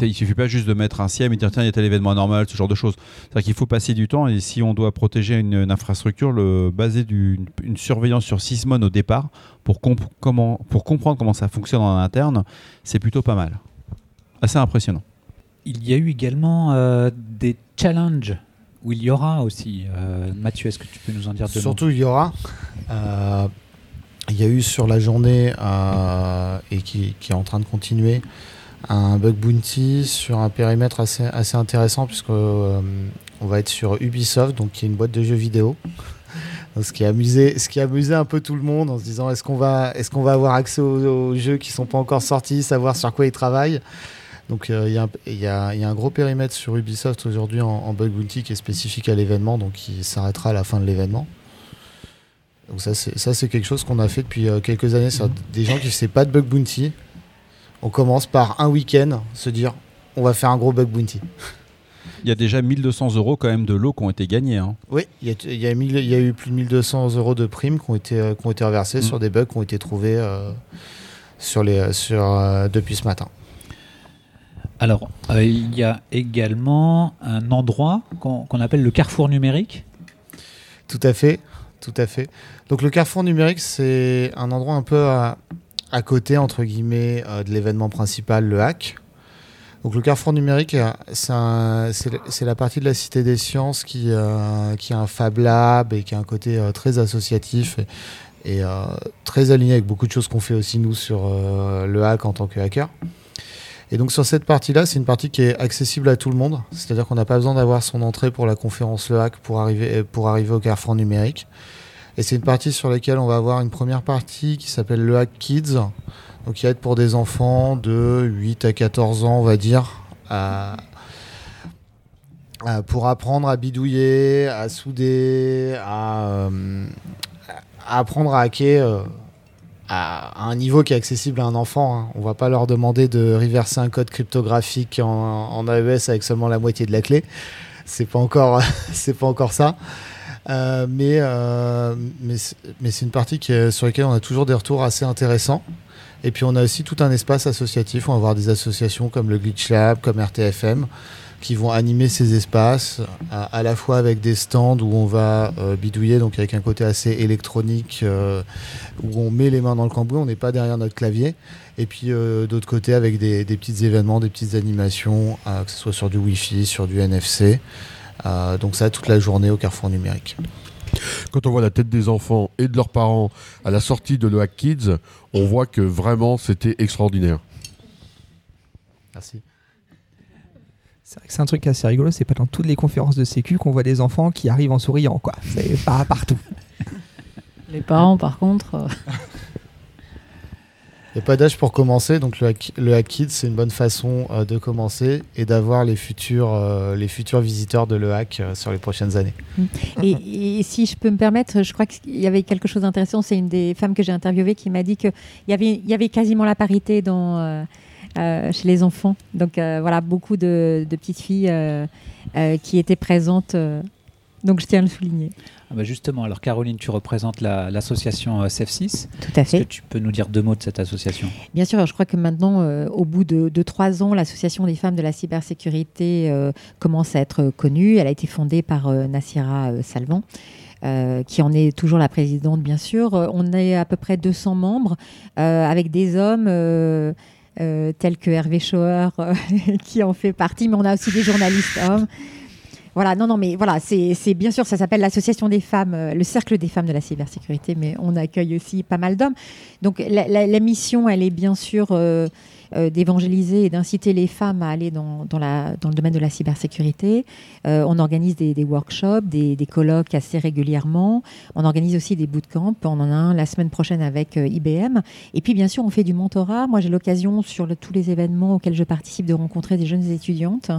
il ne suffit pas juste de mettre un CIEM et dire tiens, il y a tel événement anormal, ce genre de choses. C'est-à-dire qu'il faut passer du temps et si on doit protéger une, infrastructure, le, baser une surveillance sur Sysmon au départ pour, comment, pour comprendre comment ça fonctionne en interne, c'est plutôt pas mal. Assez impressionnant. Il y a eu également euh, des challenges où il y aura aussi. Euh, Mathieu, est-ce que tu peux nous en dire deux Surtout, il y aura. Euh, il y a eu sur la journée, euh, et qui, est en train de continuer, un bug bounty sur un périmètre assez, assez intéressant, puisque on va être sur Ubisoft, donc qui est une boîte de jeux vidéo. [laughs] ce qui a amusé, ce qui a amusé un peu tout le monde en se disant est-ce qu'on va, est-ce qu'on va avoir accès aux, jeux qui sont pas encore sortis, savoir sur quoi ils travaillent? Donc il y, a un gros périmètre sur Ubisoft aujourd'hui en, bug bounty qui est spécifique à l'événement, donc qui s'arrêtera à la fin de l'événement. Donc ça c'est quelque chose qu'on a fait depuis euh, quelques années sur des gens qui ne faisaient pas de bug bounty. On commence par un week-end se dire on va faire un gros bug bounty. Il y a déjà 1200 euros quand même de lots qui ont été gagnés. Hein. Oui, il y, a, eu plus de 1200 euros de primes qui ont été, euh, qui ont été reversés mm. sur des bugs qui ont été trouvés euh, sur les, sur, depuis ce matin. Alors, euh, il y a également un endroit qu'on appelle le carrefour numérique. Tout à fait, tout à fait. Donc le carrefour numérique, c'est un endroit un peu à, côté, entre guillemets, euh, de l'événement principal, le hack. Donc le carrefour numérique, c'est la partie de la Cité des Sciences qui, euh, qui a un Fab Lab et qui a un côté très associatif et très aligné avec beaucoup de choses qu'on fait aussi nous sur le hack en tant que hacker. Et donc sur cette partie-là, c'est une partie qui est accessible à tout le monde. C'est-à-dire qu'on n'a pas besoin d'avoir son entrée pour la conférence Le Hack pour arriver, pour arriver au carrefour numérique. Et c'est une partie sur laquelle on va avoir une première partie qui s'appelle Le Hack Kids. Donc qui va être pour des enfants de 8 à 14 ans, on va dire, pour apprendre à bidouiller, à souder, à, euh, apprendre à hacker. Euh, à, un niveau qui est accessible à un enfant. Hein. On va pas leur demander de reverser un code cryptographique en, AES avec seulement la moitié de la clé. C'est pas encore, [laughs] c'est pas encore ça. Euh, mais euh, mais, c'est une partie qui sur laquelle on a toujours des retours assez intéressants. Et puis on a aussi tout un espace associatif. On va avoir des associations comme le Glitch Lab, comme RTFM, qui vont animer ces espaces, à, la fois avec des stands où on va euh, bidouiller, donc avec un côté assez électronique, euh, où on met les mains dans le cambouis, on n'est pas derrière notre clavier, et puis euh, d'autre côté avec des, petits événements, des petites animations, que ce soit sur du Wi-Fi, sur du NFC. donc ça, toute la journée au Carrefour numérique. Quand on voit la tête des enfants et de leurs parents à la sortie de Hack Kids, on voit que vraiment c'était extraordinaire. Merci. C'est un truc assez rigolo, c'est pas dans toutes les conférences de sécu qu'on voit des enfants qui arrivent en souriant, quoi. C'est [laughs] pas partout. Les parents, par contre. Euh, Il n'y a pas d'âge pour commencer, donc le hack, le c'est une bonne façon euh, de commencer et d'avoir les futurs, euh, les futurs visiteurs de le hack sur les prochaines années. Et, si je peux me permettre, je crois qu'il y avait quelque chose d'intéressant. C'est une des femmes que j'ai interviewées qui m'a dit qu'il y avait, y avait quasiment la parité dans euh, chez les enfants. Donc euh, voilà, beaucoup de, petites filles euh, qui étaient présentes. donc je tiens à le souligner. Ah bah justement, alors Caroline, tu représentes l'association CEF6. Tout à fait. Est-ce que tu peux nous dire deux mots de cette association? Bien sûr, je crois que maintenant, au bout de, trois ans, l'association des femmes de la cybersécurité commence à être connue. Elle a été fondée par Nassira Salvan. qui en est toujours la présidente, bien sûr. On est à peu près 200 membres, avec des hommes tels que Hervé Schauer, [laughs] qui en fait partie, mais on a aussi des journalistes hommes. Voilà, non, non, mais voilà, c'est bien sûr, ça s'appelle l'association des femmes, euh, le cercle des femmes de la cybersécurité, mais on accueille aussi pas mal d'hommes. Donc la, mission, elle est bien sûr euh, euh, d'évangéliser et d'inciter les femmes à aller dans, dans, le domaine de la cybersécurité. on organise des, workshops, des, colloques assez régulièrement. On organise aussi des bootcamps. On en a un la semaine prochaine avec IBM. Et puis, bien sûr, on fait du mentorat. Moi, j'ai l'occasion, sur tous les événements auxquels je participe, de rencontrer des jeunes étudiantes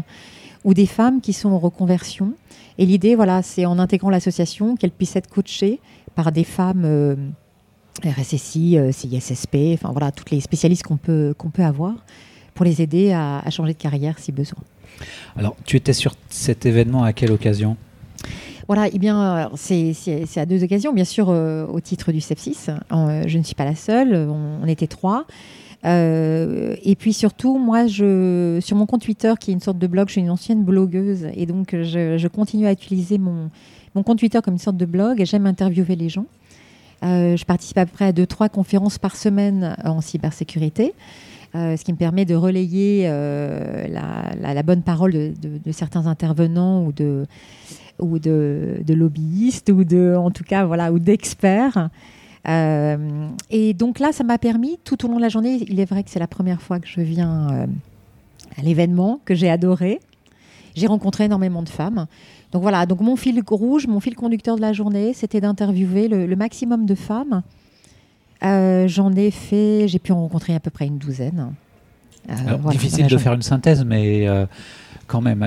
ou des femmes qui sont en reconversion. Et l'idée, voilà, c'est en intégrant l'association qu'elles puissent être coachées par des femmes euh, RSSI, euh, CISSP, enfin voilà, toutes les spécialistes qu'on peut, qu'on peut avoir pour les aider à, changer de carrière si besoin. Alors, tu étais sur cet événement à quelle occasion? Voilà, eh bien, c'est à deux occasions. Bien sûr, euh, au titre du sepsis, je ne suis pas la seule, on était trois. Euh, et puis surtout, moi, je, sur mon compte Twitter, qui est une sorte de blog, je suis une ancienne blogueuse, et donc je, continue à utiliser mon, mon, compte Twitter comme une sorte de blog, et j'aime interviewer les gens. Euh, je participe à peu près à deux, trois conférences par semaine en cybersécurité. Euh, ce qui me permet de relayer la, bonne parole de, certains intervenants ou de, lobbyistes ou en tout cas, voilà, ou d'experts. Euh, et donc là, ça m'a permis, tout au long de la journée, il est vrai que c'est la première fois que je viens euh, à l'événement, que j'ai adoré. J'ai rencontré énormément de femmes. Donc voilà, donc mon fil rouge, mon fil conducteur de la journée, c'était d'interviewer le, maximum de femmes. Euh, j'en ai fait, j'ai pu en rencontrer à peu près une douzaine. difficile de faire une synthèse, mais quand même,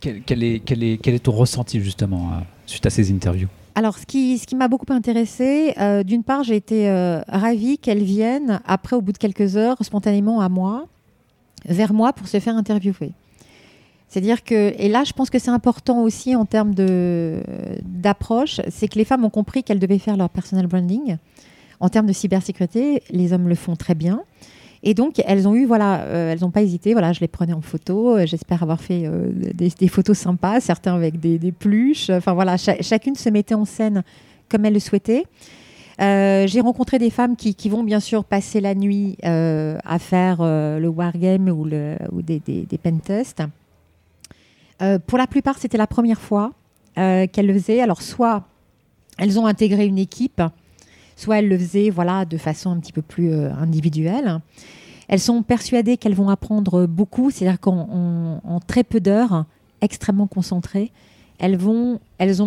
quel, est, quel, est, quel est ton ressenti justement suite à ces interviews? Alors, ce qui, ce qui m'a beaucoup intéressée, euh, d'une part, j'ai été euh, ravie qu'elles viennent, après, au bout de quelques heures, spontanément à moi, vers moi, pour se faire interviewer. C'est-à-dire que, et là, je pense que c'est important aussi en termes d'approche, c'est que les femmes ont compris qu'elles devaient faire leur personal branding. En termes de cybersécurité, les hommes le font très bien. Et donc, elles ont eu, voilà, euh, elles n'ont pas hésité. Voilà, je les prenais en photo. Euh, j'espère avoir fait euh, des, photos sympas, certains avec des, des pluches. Enfin voilà, chacune se mettait en scène comme elle le souhaitait. J'ai rencontré des femmes qui, vont bien sûr passer la nuit à faire le wargame ou, ou des, des, des pentests. pour la plupart, c'était la première fois qu'elles le faisaient. Alors, soit elles ont intégré une équipe, soit elles le faisaient voilà, de façon un petit peu plus euh, individuelle. Elles sont persuadées qu'elles vont apprendre beaucoup, c'est-à-dire qu'en très peu d'heures, extrêmement concentrées, elles, ont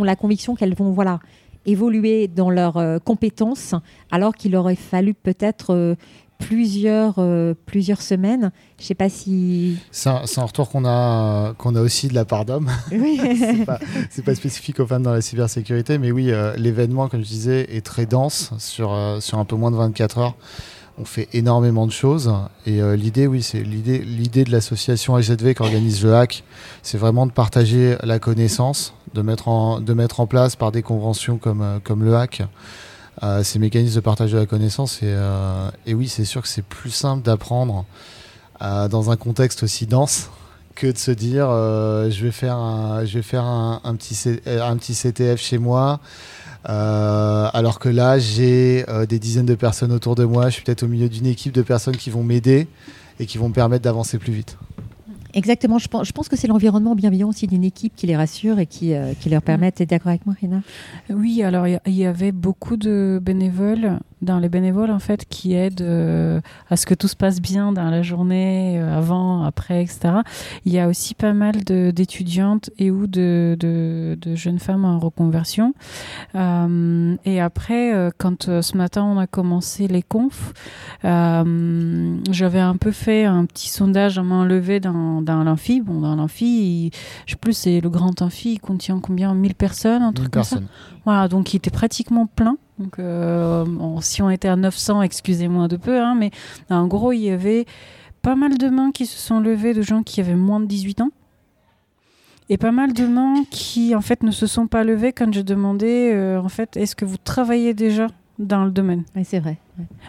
la conviction qu'elles vont voilà, évoluer dans leurs euh, compétences, alors qu'il aurait fallu peut-être euh, plusieurs, euh, plusieurs semaines. Je sais pas si. C'est un, retour qu'on a, qu'on a aussi de la part d'hommes. [laughs] Oui. [laughs] c'est pas, spécifique aux femmes dans la cybersécurité, mais oui, euh, l'événement, comme je disais, est très dense sur, euh, sur un peu moins de 24 heures. On fait énormément de choses. Et l'idée, oui, c'est l'idée, l'idée de l'association HZV qui organise le hack, c'est vraiment de partager la connaissance, de mettre en, de mettre en place par des conventions comme, comme le hack euh, ces mécanismes de partage de la connaissance. Et, euh, et oui, c'est sûr que c'est plus simple d'apprendre euh, dans un contexte aussi dense que de se dire je vais faire un, je vais faire un, petit, un petit CTF chez moi. alors que là, j'ai des dizaines de personnes autour de moi. Je suis peut-être au milieu d'une équipe de personnes qui vont m'aider et qui vont me permettre d'avancer plus vite. Exactement. Je pense, je pense que c'est l'environnement bienveillant aussi d'une équipe qui les rassure et qui, euh, qui leur permet. Tu es d'accord avec moi, Rina Oui, alors il y, avait beaucoup de bénévoles, dans les bénévoles en fait, qui aident euh, à ce que tout se passe bien dans la journée, euh, avant, après, etc. Il y a aussi pas mal d'étudiantes et ou de, de, de, jeunes femmes en reconversion. et après, quand ce matin on a commencé les confs, j'avais un peu fait un petit sondage à main levée dans dans, l'amphi. Bon, dans l'amphi, je sais plus, c'est le grand amphi, il contient combien? 1000 personnes, un truc comme ça? Voilà, donc il était pratiquement plein. Donc, euh, si on était à 900, excusez-moi de peu, hein, mais en gros, il y avait pas mal de mains qui se sont levées de gens qui avaient moins de 18 ans. Et pas mal de mains qui, en fait, ne se sont pas levées quand je demandais, euh, en fait, est-ce que vous travaillez déjà dans le domaine? Oui, c'est vrai.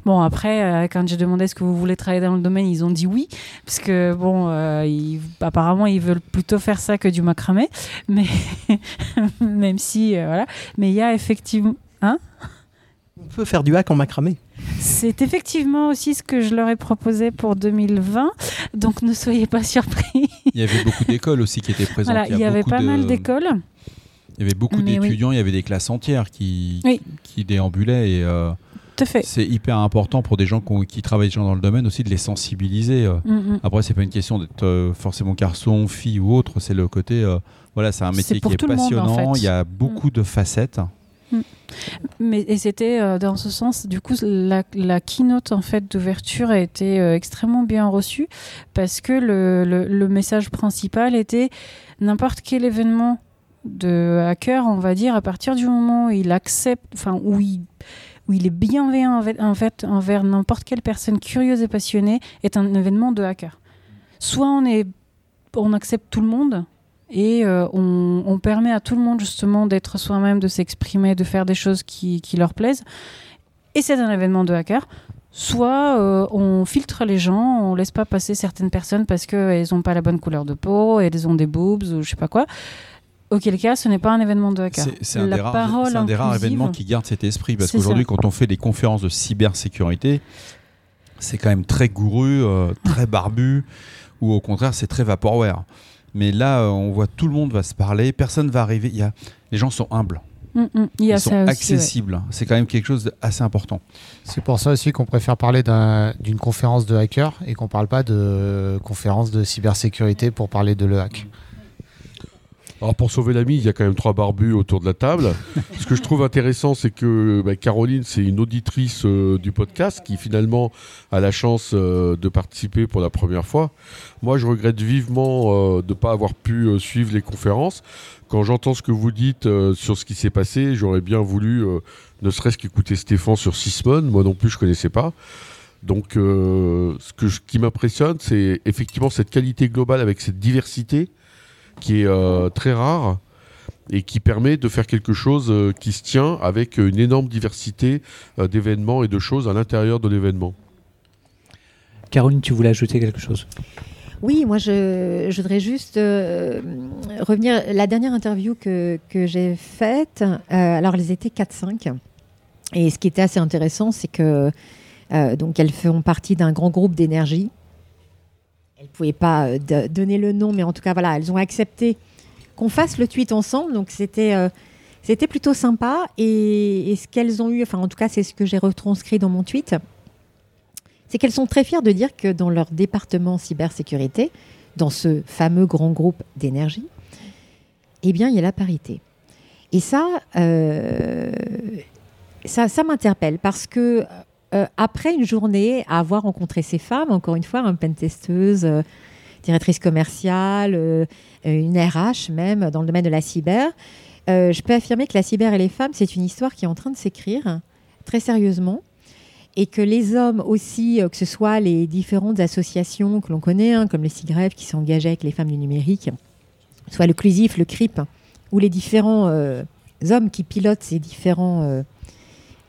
Bon, après, euh, quand j'ai demandé est-ce que vous voulez travailler dans le domaine, ils ont dit oui, parce que, bon, euh, ils- apparemment, ils veulent plutôt faire ça que du macramé, [laughs] mais même si, euh, voilà. Mais il y a effectivement. Hein? On peut faire du hack en macramé. C'est effectivement aussi ce que je leur ai proposé pour 2020, donc ne soyez pas surpris. Il y avait beaucoup d'écoles aussi qui étaient présentes. Voilà, il y a avait pas de- mal d'écoles. Il y avait beaucoup oui. d'étudiants, il y avait des classes entières qui, Oui. qui déambulaient et euh, c'est hyper important pour des gens qui, ont- qui travaillent déjà dans le domaine aussi de les sensibiliser. euh. Mm, mm. Après, c'est pas une question d'être euh, forcément garçon, fille ou autre, c'est le côté. euh, voilà, c'est un métier qui est monde, en passionnant. fait. Il y a beaucoup de facettes. Mais et c'était euh, dans ce sens, du coup, la, keynote en fait d'ouverture a été euh, extrêmement bien reçue parce que le, message principal était n'importe quel événement de hacker, on va dire, à partir du moment où il accepte, enfin où il où il est bienveillant en fait envers n'importe quelle personne curieuse et passionnée, est un événement de hacker. Soit on est, on accepte tout le monde, et euh, on, on permet à tout le monde justement d'être soi-même, de s'exprimer, de faire des choses qui, qui leur plaisent. Et c'est un événement de hacker. Soit euh, on filtre les gens, on laisse pas passer certaines personnes parce qu'elles n'ont pas la bonne couleur de peau, elles ont des boobs ou je sais pas quoi. Auquel cas, ce n'est pas un événement de hacker. C'est un, des rares, un des rares événements qui garde cet esprit. Parce qu'aujourd'hui, quand on fait des conférences de cybersécurité, c'est quand même très gouru, euh, très barbu, ou au contraire, c'est très vaporware. Mais là, euh, on voit tout le monde va se parler, personne va arriver. Il y a, les gens sont humbles, Mm, mm. Il y a ils sont ça aussi, ouais. accessibles. C'est quand même quelque chose d'assez important. C'est pour ça aussi qu'on préfère parler d'un- d'une conférence de hacker et qu'on parle pas de conférence de cybersécurité pour parler de le hack. Alors pour sauver l'ami, il y a quand même trois barbus autour de la table. [laughs] Ce que je trouve intéressant, c'est que bah, Caroline, c'est une auditrice euh, du podcast qui finalement a la chance euh, de participer pour la première fois. Moi, je regrette vivement euh, de ne pas avoir pu suivre les conférences. Quand j'entends ce que vous dites sur ce qui s'est passé, j'aurais bien voulu ne serait-ce qu'écouter Stéphane sur Sysmon. Moi non plus, je connaissais pas. Donc, ce, que je- qui m'impressionne, c'est effectivement cette qualité globale avec cette diversité qui est euh, très rare et qui permet de faire quelque chose euh, qui se tient avec une énorme diversité euh, d'événements et de choses à l'intérieur de l'événement. Caroline, tu voulais ajouter quelque chose? Oui, moi je, je voudrais juste euh, revenir. La dernière interview que, que j'ai faite, euh, alors elles étaient 4-5. Et ce qui était assez intéressant, c'est que euh, donc elles font partie d'un grand groupe d'énergie. Elles ne pouvaient pas euh, donner le nom, mais en tout cas, voilà, elles ont accepté qu'on fasse le tweet ensemble. Donc c'était euh, plutôt sympa. Et, ce qu'elles ont eu, enfin en tout cas, c'est ce que j'ai retranscrit dans mon tweet c'est qu'elles sont très fières de dire que dans leur département cybersécurité, dans ce fameux grand groupe d'énergie, eh bien, il y a la parité. Et ça, euh, ça, ça m'interpelle parce que euh, après une journée à avoir rencontré ces femmes, encore une fois, un pentesteuse, euh, directrice commerciale, euh, une RH même dans le domaine de la cyber, euh, je peux affirmer que la cyber et les femmes, c'est une histoire qui est en train de s'écrire très sérieusement et que les hommes aussi, euh, que ce soit les différentes associations que l'on connaît, hein, comme les CIGREF qui engagées avec les femmes du numérique, soit le CLUSIF, le CRIP, ou les différents euh, hommes qui pilotent ces différentes euh,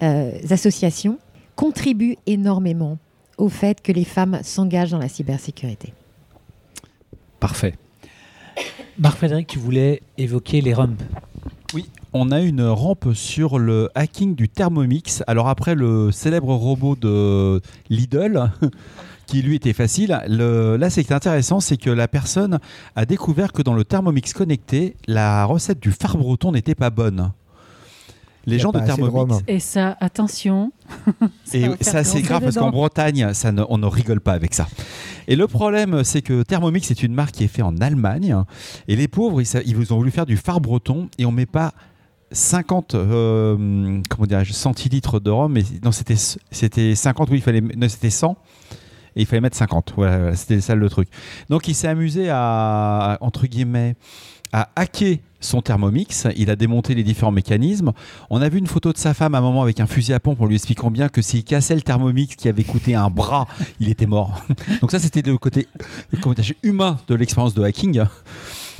euh, associations, contribuent énormément au fait que les femmes s'engagent dans la cybersécurité. Parfait. Marc-Frédéric, tu voulais évoquer les rumps. Oui, on a une rampe sur le hacking du Thermomix. Alors après le célèbre robot de Lidl, [laughs] qui lui était facile, le- là ce qui est intéressant, c'est que la personne a découvert que dans le Thermomix connecté, la recette du phare breton n'était pas bonne. Les gens de Thermomix. Et ça, attention. [laughs] et ça, c'est grave parce qu'en. Bretagne, ça ne- on ne rigole pas avec ça. Et le problème, c'est que Thermomix est une marque qui est faite en Allemagne. Et les pauvres, ils, vous ont voulu faire du phare breton et on met pas 50 euh, comment dirais-je, centilitres de rhum. Mais non, c'était c'était 50, oui, il fallait, non, c'était 100. Et il fallait mettre 50. Voilà, voilà, c'était ça le truc. Donc il s'est amusé à, entre guillemets, à hacker son Thermomix. Il a démonté les différents mécanismes. On a vu une photo de sa femme à un moment avec un fusil à pompe en lui expliquant bien que s'il cassait le Thermomix qui avait coûté un bras, il était mort. [laughs] Donc ça, c'était le côté humain de l'expérience de hacking.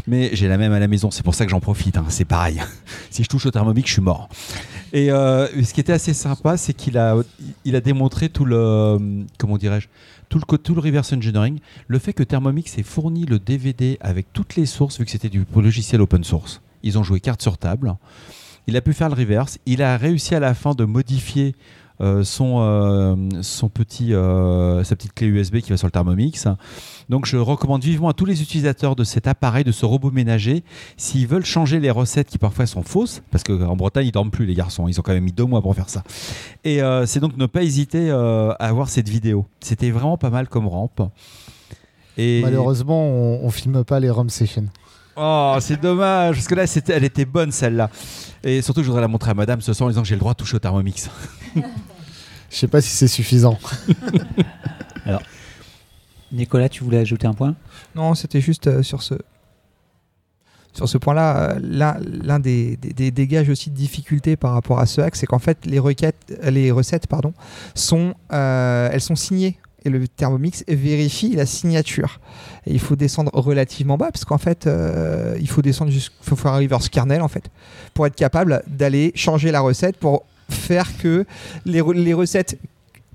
Mais j'ai la même à la maison, c'est pour ça que j'en profite. hein. C'est pareil. [laughs] Si je touche au Thermomix, je suis mort. Et euh, ce qui était assez sympa, c'est qu'il a, il a démontré tout le, comment dirais-je, tout le, tout le reverse engineering, le fait que Thermomix ait fourni le DVD avec toutes les sources, vu que c'était du logiciel open source. Ils ont joué carte sur table. Il a pu faire le reverse. Il a réussi à la fin de modifier son, euh, son petit, euh, sa petite clé USB qui va sur le Thermomix. Donc je recommande vivement à tous les utilisateurs de cet appareil, de ce robot ménager, s'ils veulent changer les recettes qui parfois sont fausses, parce qu'en Bretagne ils dorment plus les garçons, ils ont quand même mis deux mois pour faire ça. Et c'est donc ne pas hésiter à voir cette vidéo. C'était vraiment pas mal comme rampe. Et... Malheureusement, on, on filme pas les ROM sessions. Oh, c'est dommage, parce que là, elle était bonne celle-là. Et surtout, je voudrais la montrer à madame ce soir en disant que j'ai le droit de toucher au Thermomix. [laughs] Je sais pas si c'est suffisant. [laughs] Alors, Nicolas, tu voulais ajouter un point? Non, c'était juste euh, sur ce. Sur ce point-là, euh, l'un des, des, des, gages aussi de difficulté par rapport à ce hack, c'est qu'en fait, les, requêtes, les recettes pardon, sont, euh, elles sont signées et le Thermomix vérifie la signature. Et il faut descendre relativement bas parce qu'en fait, il faut descendre jusqu'à faut arriver ce kernel en fait pour être capable d'aller changer la recette pour faire que les, les recettes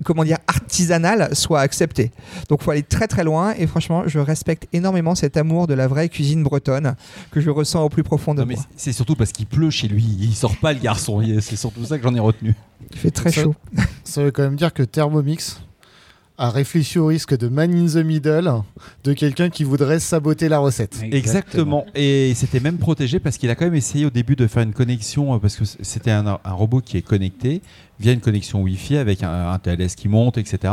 comment dire artisanales soient acceptées. Donc il faut aller très très loin et franchement je respecte énormément cet amour de la vraie cuisine bretonne que je ressens au plus profond de moi. C'est surtout parce qu'il pleut chez lui, il sort pas le garçon, c'est surtout ça que j'en ai retenu. Il fait très chaud. Ça veut quand même dire que Thermomix a réfléchi au risque de man in the middle de quelqu'un qui voudrait saboter la recette. Exactement. Et c'était même protégé parce qu'il a quand même essayé au début de faire une connexion, euh, parce que c'était un, robot qui est connecté via une connexion Wi-Fi avec un, TLS qui monte, etc.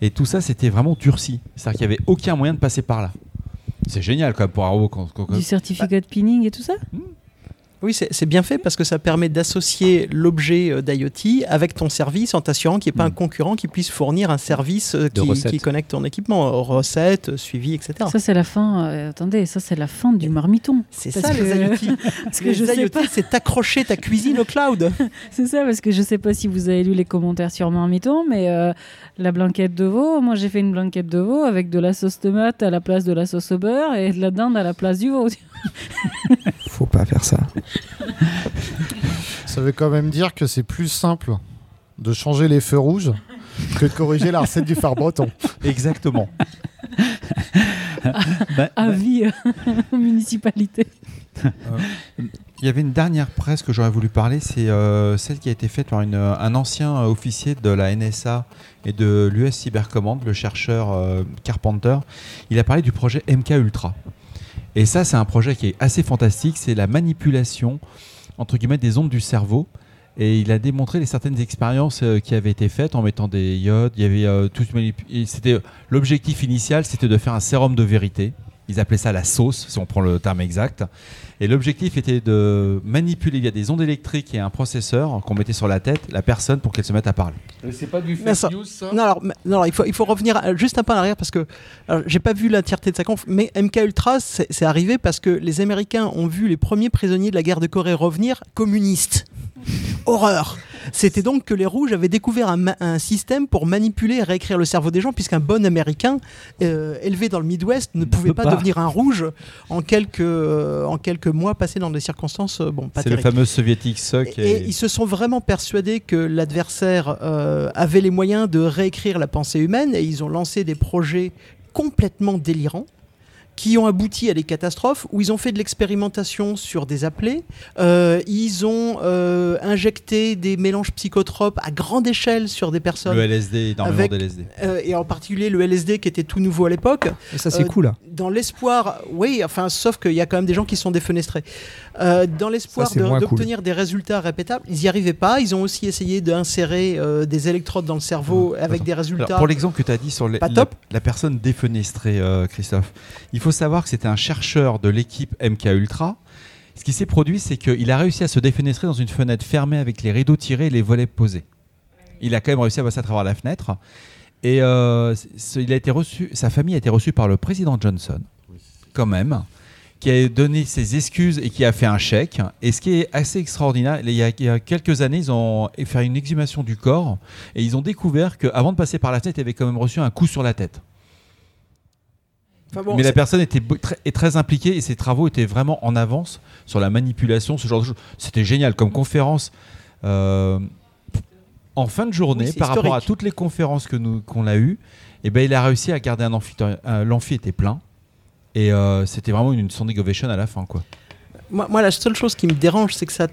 Et tout ça, c'était vraiment durci. C'est-à-dire qu'il n'y avait aucun moyen de passer par là. C'est génial quand même pour un robot. Du certificat de pinning et tout ça? Hmm. Oui, c'est bien fait parce que ça permet d'associer l'objet euh, d'IoT avec ton service en t'assurant qu'il n'y ait pas un mm. concurrent qui puisse fournir un service euh, qui, connecte ton équipement, euh, recettes, suivi, etc. Ça, c'est la fin. attendez, ça, c'est la fin du marmiton. C'est ça, les [laughs] IoT. parce que je IoT, c'est t'accrocher ta cuisine au cloud. [laughs] c'est ça, parce que je ne sais pas si vous avez lu les commentaires sur marmiton, mais la blanquette de veau, moi, j'ai fait une blanquette de veau avec de la sauce tomate à la place de la sauce au beurre et de la dinde à la place du veau. [laughs] Faut pas faire ça. [laughs] Ça veut quand même dire que c'est plus simple de changer les feux rouges que de corriger la recette du phare breton. Exactement. [laughs] Bah, Avis bah, [laughs] municipalité. Euh, il y avait une dernière presse que j'aurais voulu parler, c'est euh, celle qui a été faite par un ancien officier de la NSA et de l'US Cybercommand, le chercheur euh, Carpenter. Il a parlé du projet MK Ultra. Et ça, c'est un projet qui est assez fantastique. C'est la manipulation, entre guillemets, des ondes du cerveau. Et il a démontré les certaines expériences euh, qui avaient été faites en mettant des iodes. Il y avait euh, C'était l'objectif initial, c'était de faire un sérum de vérité. Ils appelaient ça la sauce, si on prend le terme exact. Et l'objectif était de manipuler via des ondes électriques et un processeur qu'on mettait sur la tête la personne pour qu'elle se mette à parler. C'est pas du fake news ça? Non, alors, non il, faut, il faut revenir juste un peu en arrière parce que j'ai pas vu l'entièreté de sa conf, mais MK Ultra c'est arrivé parce que les Américains ont vu les premiers prisonniers de la guerre de Corée revenir communistes. [laughs] Horreur C'était donc que les Rouges avaient découvert un, système pour manipuler et réécrire le cerveau des gens, puisqu'un bon Américain euh, élevé dans le Midwest ne pouvait pas, devenir un Rouge en quelques, euh, en quelques mois passés dans des circonstances euh, bon, pas C'est le fameux soviétique Et, et, ils se sont vraiment persuadés que l'adversaire avait les moyens de réécrire la pensée humaine, et ils ont lancé des projets complètement délirants qui ont abouti à des catastrophes, où ils ont fait de l'expérimentation sur des appelés, euh, ils ont euh, injecté des mélanges psychotropes à grande échelle sur des personnes. Le LSD, énormément de LSD. Euh, et en particulier le LSD qui était tout nouveau à l'époque. Et ça c'est cool. Là. Dans l'espoir, oui, enfin, sauf qu'il y a quand même des gens qui sont défenestrés. dans l'espoir d'obtenir des résultats répétables, ils n'y arrivaient pas. Ils ont aussi essayé d'insérer des électrodes dans le cerveau avec des résultats. pour l'exemple que tu as dit sur la, la, personne défenestrée, Christophe, il faut savoir que c'était un chercheur de l'équipe MK Ultra. Ce qui s'est produit, c'est qu'il a réussi à se défenestrer dans une fenêtre fermée avec les rideaux tirés et les volets posés. Il a quand même réussi à passer à travers la fenêtre. Et euh, il a été reçu, sa famille a été reçue par le président Johnson, quand même, qui a donné ses excuses et qui a fait un chèque. Et ce qui est assez extraordinaire, il y a, il y a quelques années, ils ont fait une exhumation du corps et ils ont découvert qu'avant de passer par la fenêtre, il avait quand même reçu un coup sur la tête mais la personne était très, très impliquée et ses travaux étaient vraiment en avance sur la manipulation, ce genre de choses. C'était génial comme conférence. Euh, en fin de journée, Oui, par rapport à toutes les conférences que nous qu'on a eues, eh ben, il a réussi à garder un amphi. L'amphi était plein. Et euh, c'était vraiment une standing ovation à la fin. Quoi. Moi, moi, la seule chose qui me dérange, c'est que ça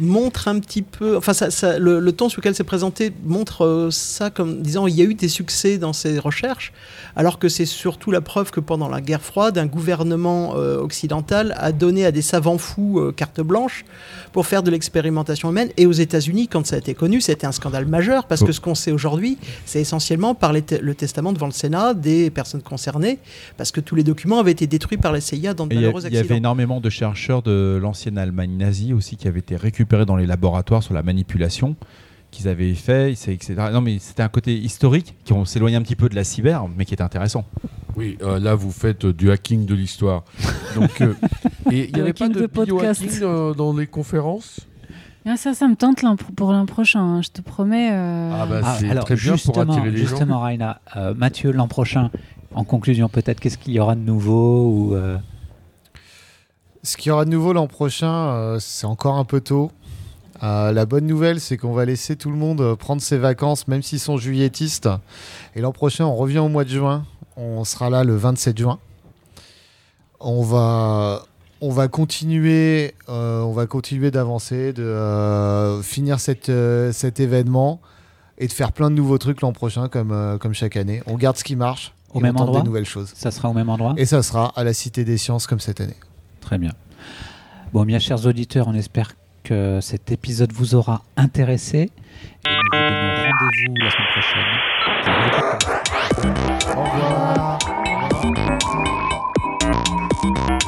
montre un petit peu. Enfin, ça, ça- le, le temps sur lequel c'est présenté montre euh, ça comme disant il y a eu des succès dans ces recherches, alors que c'est surtout la preuve que pendant la guerre froide, un gouvernement euh, occidental a donné à des savants fous euh, carte blanche pour faire de l'expérimentation humaine. Et aux États-Unis, quand ça a été connu, c'était un scandale majeur parce Oh. que ce qu'on sait aujourd'hui, c'est essentiellement par les le testament devant le Sénat des personnes concernées, parce que tous les documents avaient été détruits par la CIA dans de malheureux il y avait accidents. énormément de chercheurs de l'ancienne Allemagne nazie aussi qui avaient été récupérés dans les laboratoires sur la manipulation qu'ils avaient fait, etc. Non, mais c'était un côté historique qui on s'éloigne un petit peu de la cyber, mais qui était intéressant. Oui, euh, là vous faites euh, du hacking de l'histoire. Donc, euh, [laughs] et il n'y avait pas de de podcast. biohacking euh, dans les conférences? Ah, ça, ça me tente pour l'an prochain, hein, je te promets. euh, Ah bah Ah, c'est alors, très bien pour justement, attirer les gens. justement, Raina, euh, Mathieu, l'an prochain, en conclusion, peut-être, qu'est-ce qu'il y aura de nouveau ou, euh, Ce qu'il y aura de nouveau l'an prochain, euh, c'est encore un peu tôt. Euh, la bonne nouvelle, c'est qu'on va laisser tout le monde euh, prendre ses vacances, même s'ils sont juilletistes. Et l'an prochain, on revient au mois de juin. On sera là le 27 juin. On va, on va continuer, euh, on va continuer d'avancer, de euh, finir cette, cet événement et de faire plein de nouveaux trucs l'an prochain, comme, comme chaque année. On garde ce qui marche. Au et même on endroit des nouvelles choses. ça sera au même endroit Et ça sera à la Cité des Sciences comme cette année. Très bien. Bon, bien chers auditeurs, on espère que cet épisode vous aura intéressé. Et nous vous donnons rendez-vous la semaine prochaine. Au revoir. Au revoir.